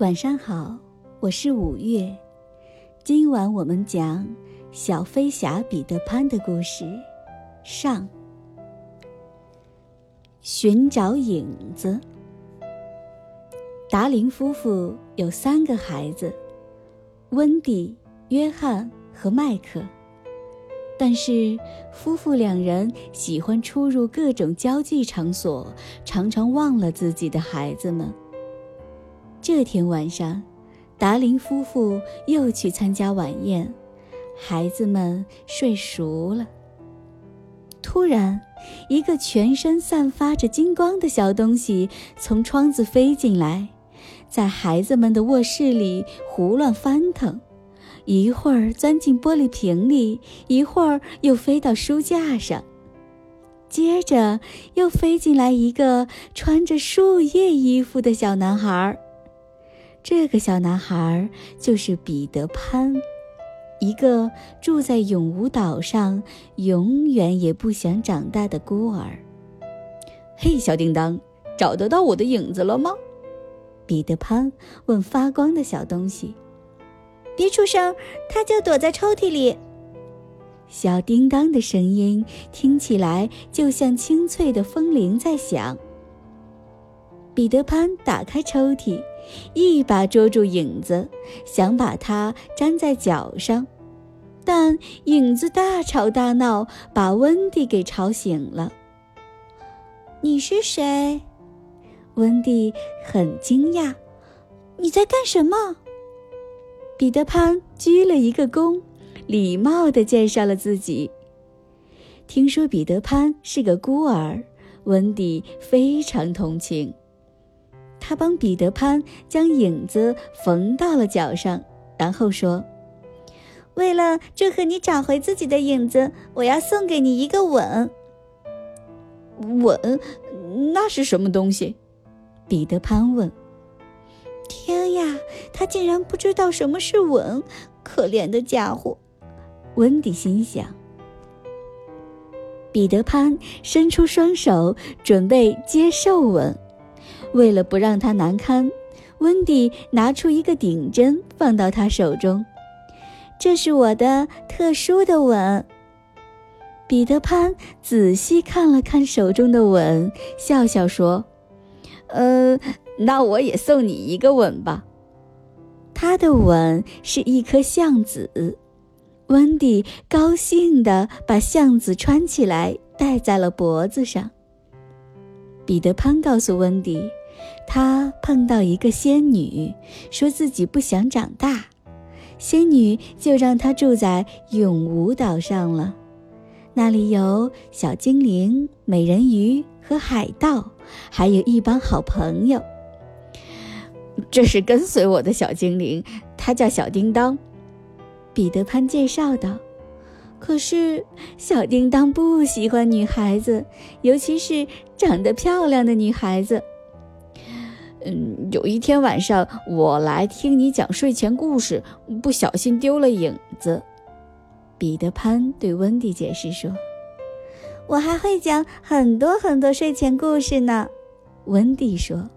晚上好，我是五月。今晚我们讲小飞侠彼得潘的故事。上，寻找影子。达林夫妇有三个孩子：温蒂、约翰和麦克。但是，夫妇两人喜欢出入各种交际场所，常常忘了自己的孩子们。这天晚上，达林夫妇又去参加晚宴，孩子们睡熟了。突然，一个全身散发着金光的小东西从窗子飞进来，在孩子们的卧室里胡乱翻腾，一会儿钻进玻璃瓶里，一会儿又飞到书架上，接着又飞进来一个穿着树叶衣服的小男孩。这个小男孩就是彼得潘，一个住在永无岛上、永远也不想长大的孤儿。嘿，小叮当，找得到我的影子了吗？彼得潘问发光的小东西。别出声，他就躲在抽屉里。小叮当的声音听起来就像清脆的风铃在响。彼得潘打开抽屉。一把捉住影子，想把它粘在脚上，但影子大吵大闹，把温蒂给吵醒了。你是谁？温蒂很惊讶。你在干什么？彼得潘鞠了一个躬，礼貌地介绍了自己。听说彼得潘是个孤儿，温蒂非常同情。他帮彼得潘将影子缝到了脚上，然后说：“为了祝贺你找回自己的影子，我要送给你一个吻。”吻？那是什么东西？彼得潘问。“天呀，他竟然不知道什么是吻，可怜的家伙！”温迪心想。彼得潘伸出双手，准备接受吻。为了不让他难堪，温蒂拿出一个顶针放到他手中。这是我的特殊的吻。彼得潘仔细看了看手中的吻，笑笑说：“呃，那我也送你一个吻吧。”他的吻是一颗橡子。温蒂高兴地把橡子穿起来，戴在了脖子上。彼得潘告诉温迪。他碰到一个仙女，说自己不想长大，仙女就让他住在永无岛上了。那里有小精灵、美人鱼和海盗，还有一帮好朋友。这是跟随我的小精灵，他叫小叮当。彼得潘介绍道。可是小叮当不喜欢女孩子，尤其是长得漂亮的女孩子。嗯，有一天晚上，我来听你讲睡前故事，不小心丢了影子。彼得潘对温蒂解释说：“我还会讲很多很多睡前故事呢。”温蒂说：“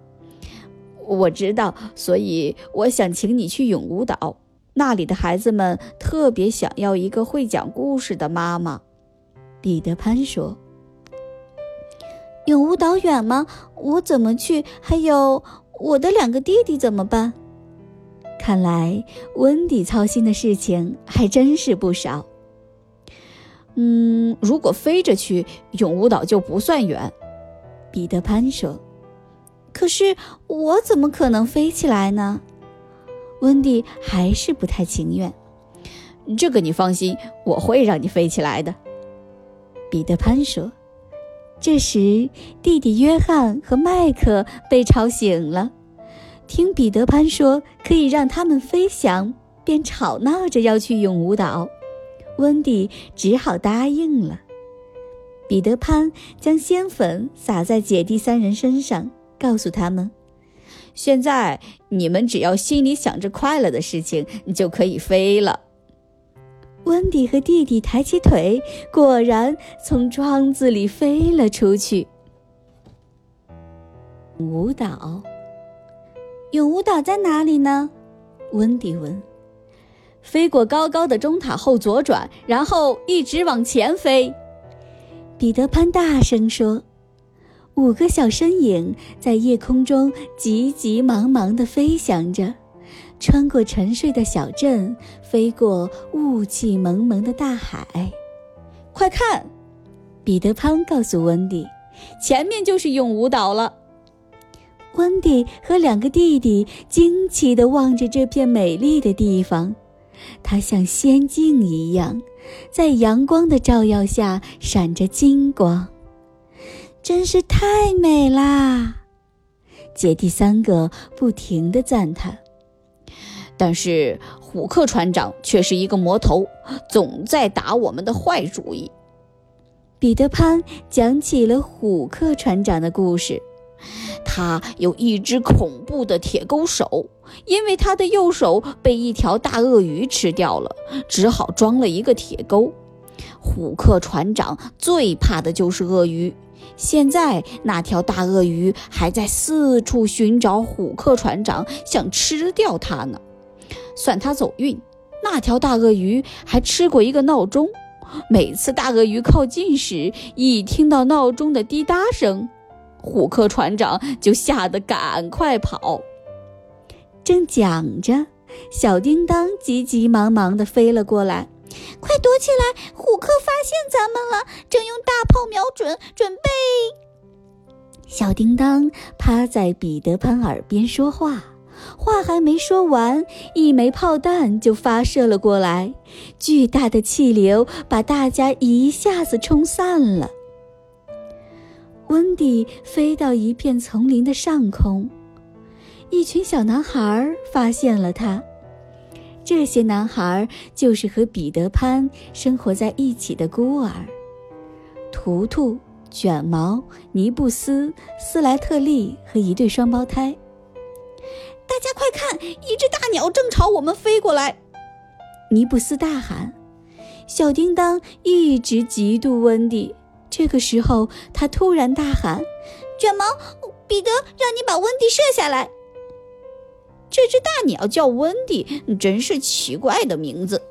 我知道，所以我想请你去永无岛，那里的孩子们特别想要一个会讲故事的妈妈。”彼得潘说。永无岛远吗？我怎么去？还有我的两个弟弟怎么办？看来温迪操心的事情还真是不少。嗯，如果飞着去永无岛就不算远，彼得潘说。可是我怎么可能飞起来呢？温迪还是不太情愿。这个你放心，我会让你飞起来的。彼得潘说。这时，弟弟约翰和麦克被吵醒了，听彼得潘说可以让他们飞翔，便吵闹着要去永无岛。温迪只好答应了。彼得潘将仙粉撒在姐弟三人身上，告诉他们：“现在你们只要心里想着快乐的事情，你就可以飞了。”温迪和弟弟抬起腿，果然从窗子里飞了出去。舞蹈。永舞蹈在哪里呢？温迪问。飞过高高的钟塔后左转，然后一直往前飞。彼得潘大声说：“五个小身影在夜空中急急忙忙地飞翔着，穿过沉睡的小镇，飞过雾气蒙蒙的大海。快看！”彼得潘告诉温迪：“前面就是永舞岛了。”温迪和两个弟弟惊奇地望着这片美丽的地方。它像仙境一样，在阳光的照耀下闪着金光，真是太美啦！姐弟三个不停地赞叹。但是虎克船长却是一个魔头，总在打我们的坏主意。彼得潘讲起了虎克船长的故事。他有一只恐怖的铁钩手，因为他的右手被一条大鳄鱼吃掉了，只好装了一个铁钩。虎克船长最怕的就是鳄鱼，现在那条大鳄鱼还在四处寻找虎克船长，想吃掉他呢。算他走运，那条大鳄鱼还吃过一个闹钟，每次大鳄鱼靠近时，一听到闹钟的滴答声。虎克船长就吓得赶快跑。正讲着，小叮当急急忙忙地飞了过来，“快躲起来！虎克发现咱们了，正用大炮瞄准，准备。”小叮当趴在彼得潘耳边说话，话还没说完，一枚炮弹就发射了过来，巨大的气流把大家一下子冲散了。温迪飞到一片丛林的上空，一群小男孩发现了他。这些男孩就是和彼得潘生活在一起的孤儿：图图、卷毛、尼布斯、斯莱特利和一对双胞胎。大家快看，一只大鸟正朝我们飞过来！尼布斯大喊。小叮当一直嫉妒温迪。这个时候，他突然大喊：“卷毛，彼得，让你把温迪射下来。”这只大鸟叫温迪，真是奇怪的名字。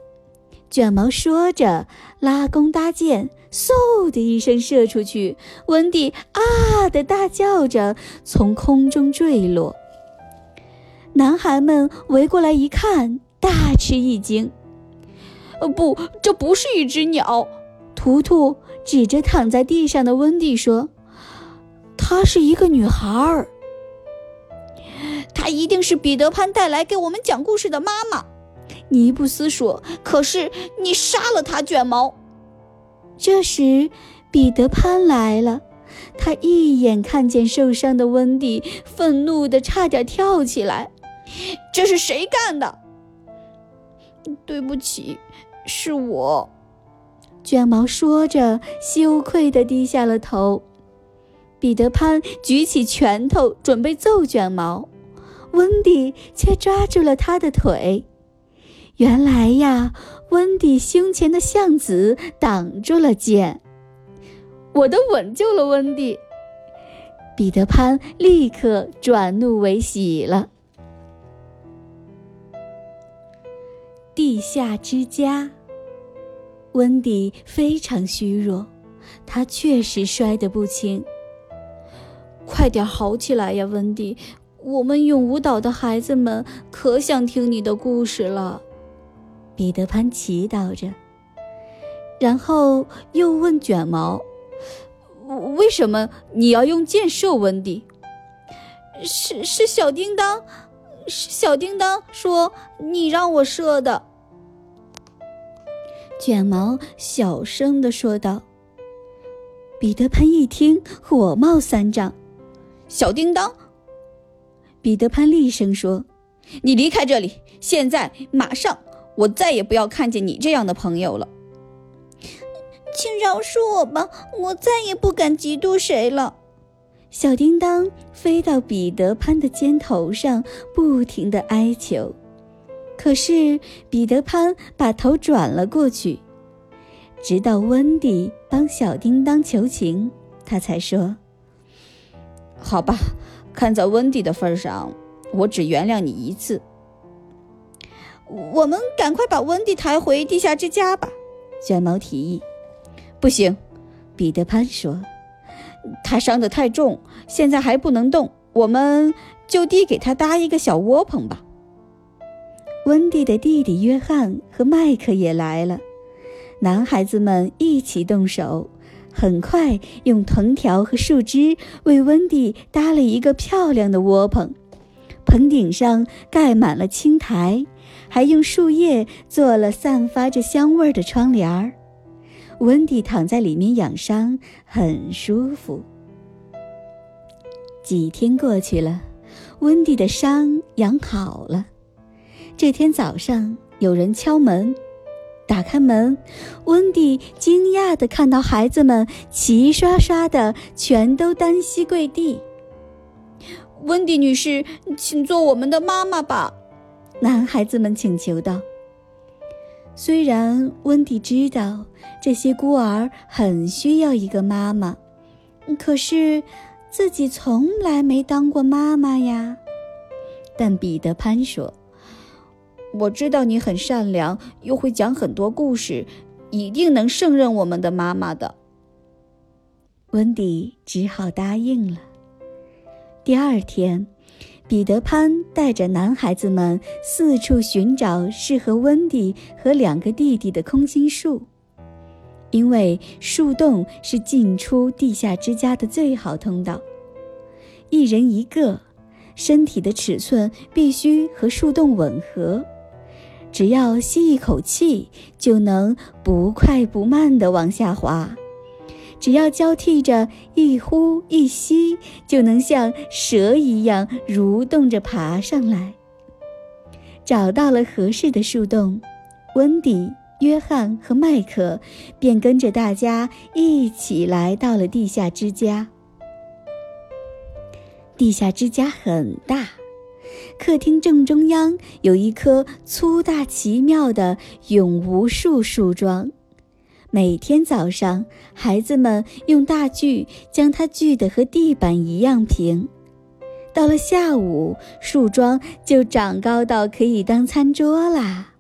卷毛说着，拉弓搭箭，嗖的一声射出去。温迪啊的大叫着，从空中坠落。男孩们围过来一看，大吃一惊：“呃，不，这不是一只鸟。”图图。指着躺在地上的温蒂说：“她是一个女孩儿，她一定是彼得潘带来给我们讲故事的妈妈。”尼布斯说：“可是你杀了她，卷毛。”这时，彼得潘来了，他一眼看见受伤的温蒂，愤怒的差点跳起来：“这是谁干的？”“对不起，是我。”卷毛说着，羞愧地低下了头。彼得潘举起拳头准备揍卷毛，温迪却抓住了他的腿。原来呀，温迪胸前的橡子挡住了剑。我的吻救了温迪。彼得潘立刻转怒为喜了。地下之家。温迪非常虚弱，他确实摔得不轻。快点好起来呀，温迪！我们永舞蹈的孩子们可想听你的故事了。彼得潘祈祷着，然后又问卷毛：“为什么你要用箭射温迪？”是是，小叮当，小叮当说你让我射的。卷毛小声地说道。彼得潘一听，火冒三丈。小叮当，彼得潘厉声说：“你离开这里，现在，马上！我再也不要看见你这样的朋友了。”请饶恕我吧，我再也不敢嫉妒谁了。小叮当飞到彼得潘的肩头上，不停地哀求。可是彼得潘把头转了过去，直到温迪帮小叮当求情，他才说：“好吧，看在温迪的份上，我只原谅你一次。我们赶快把温蒂抬回地下之家吧，卷毛提议。不行，彼得潘说，他伤得太重，现在还不能动。我们就地给他搭一个小窝棚吧。温蒂的弟弟约翰和麦克也来了，男孩子们一起动手，很快用藤条和树枝为温蒂搭了一个漂亮的窝棚，棚顶上盖满了青苔，还用树叶做了散发着香味儿的窗帘儿。温蒂躺在里面养伤，很舒服。几天过去了，温蒂的伤养好了。这天早上，有人敲门。打开门，温蒂惊讶地看到孩子们齐刷刷的全都单膝跪地。温蒂女士，请做我们的妈妈吧，男孩子们请求道。虽然温蒂知道这些孤儿很需要一个妈妈，可是自己从来没当过妈妈呀。但彼得潘说。我知道你很善良，又会讲很多故事，一定能胜任我们的妈妈的。温迪只好答应了。第二天，彼得潘带着男孩子们四处寻找适合温迪和两个弟弟的空心树，因为树洞是进出地下之家的最好通道。一人一个，身体的尺寸必须和树洞吻合。只要吸一口气，就能不快不慢地往下滑；只要交替着一呼一吸，就能像蛇一样蠕动着爬上来。找到了合适的树洞，温迪、约翰和麦克便跟着大家一起来到了地下之家。地下之家很大。客厅正中央有一棵粗大奇妙的永无树树桩，每天早上，孩子们用大锯将它锯得和地板一样平。到了下午，树桩就长高到可以当餐桌啦。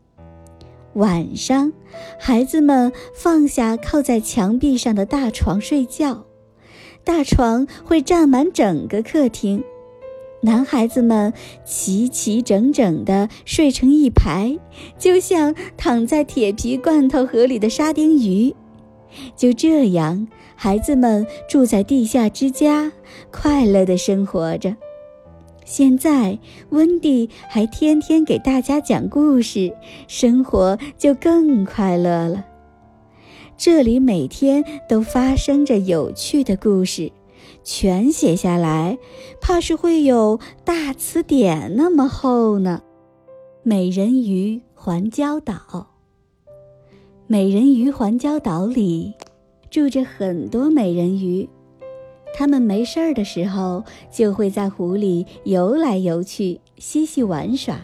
晚上，孩子们放下靠在墙壁上的大床睡觉，大床会占满整个客厅。男孩子们齐齐整整地睡成一排，就像躺在铁皮罐头盒里的沙丁鱼。就这样，孩子们住在地下之家，快乐地生活着。现在，温蒂还天天给大家讲故事，生活就更快乐了。这里每天都发生着有趣的故事。全写下来，怕是会有大词典那么厚呢。美人鱼环礁岛，美人鱼环礁岛里住着很多美人鱼，它们没事儿的时候就会在湖里游来游去，嬉戏玩耍。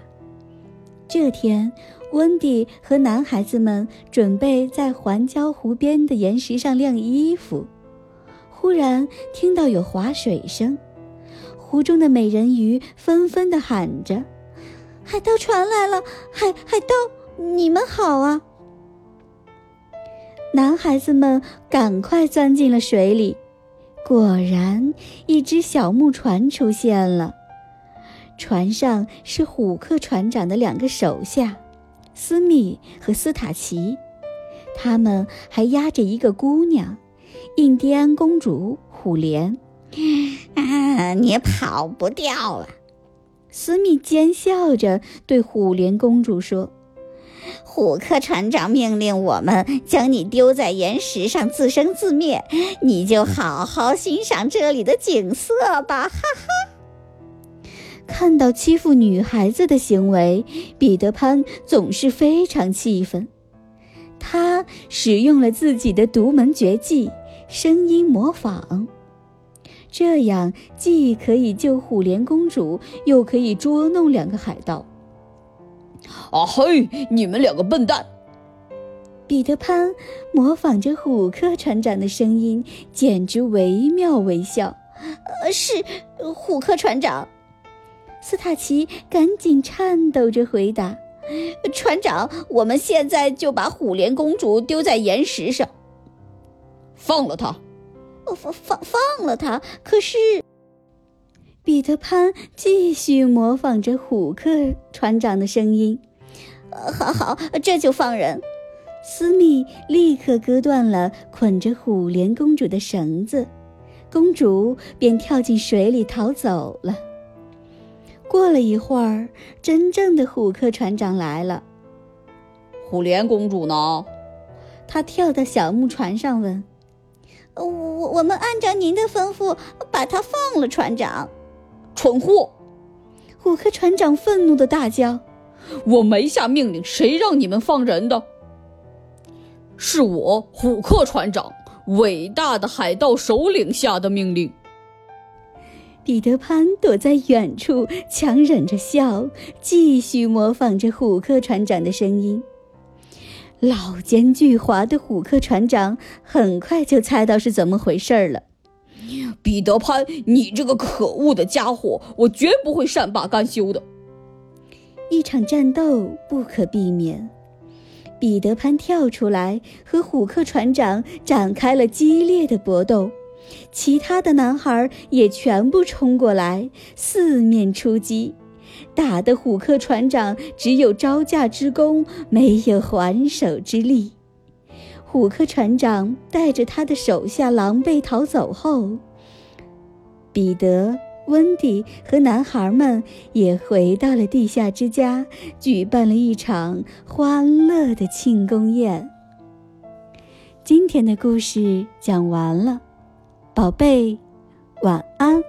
这天，温蒂和男孩子们准备在环礁湖边的岩石上晾衣服。忽然听到有划水声，湖中的美人鱼纷纷地喊着：“海盗船来了！海海盗，你们好啊！”男孩子们赶快钻进了水里，果然，一只小木船出现了。船上是虎克船长的两个手下，斯密和斯塔奇，他们还押着一个姑娘。印第安公主虎莲，啊，你跑不掉了！斯密奸笑着对虎莲公主说：“虎克船长命令我们将你丢在岩石上自生自灭，你就好好欣赏这里的景色吧！”哈哈。看到欺负女孩子的行为，彼得潘总是非常气愤。他使用了自己的独门绝技。声音模仿，这样既可以救虎莲公主，又可以捉弄两个海盗。啊嘿，你们两个笨蛋！彼得潘模仿着虎克船长的声音，简直惟妙惟肖。呃，是虎克船长。斯塔奇赶紧颤抖着回答：“船长，我们现在就把虎莲公主丢在岩石上，放了她。”“放放放了他？可是……”彼得潘继续模仿着虎克船长的声音：“好好，这就放人。”斯密立刻割断了捆着虎莲公主的绳子，公主便跳进水里逃走了。过了一会儿，真正的虎克船长来了。虎莲公主呢？他跳到小木船上问：“我我们按照您的吩咐把他放了，船长。”蠢货！虎克船长愤怒的大叫：“我没下命令，谁让你们放人的？是我虎克船长，伟大的海盗首领下的命令。”彼得潘躲在远处，强忍着笑，继续模仿着虎克船长的声音。老奸巨猾的虎克船长很快就猜到是怎么回事了。彼得潘，你这个可恶的家伙，我绝不会善罢甘休的。一场战斗不可避免，彼得潘跳出来和虎克船长展开了激烈的搏斗。其他的男孩也全部冲过来，四面出击，打得虎克船长只有招架之功，没有还手之力。虎克船长带着他的手下狼狈逃走后，彼得、温迪和男孩们也回到了地下之家，举办了一场欢乐的庆功宴。今天的故事讲完了。宝贝，晚安。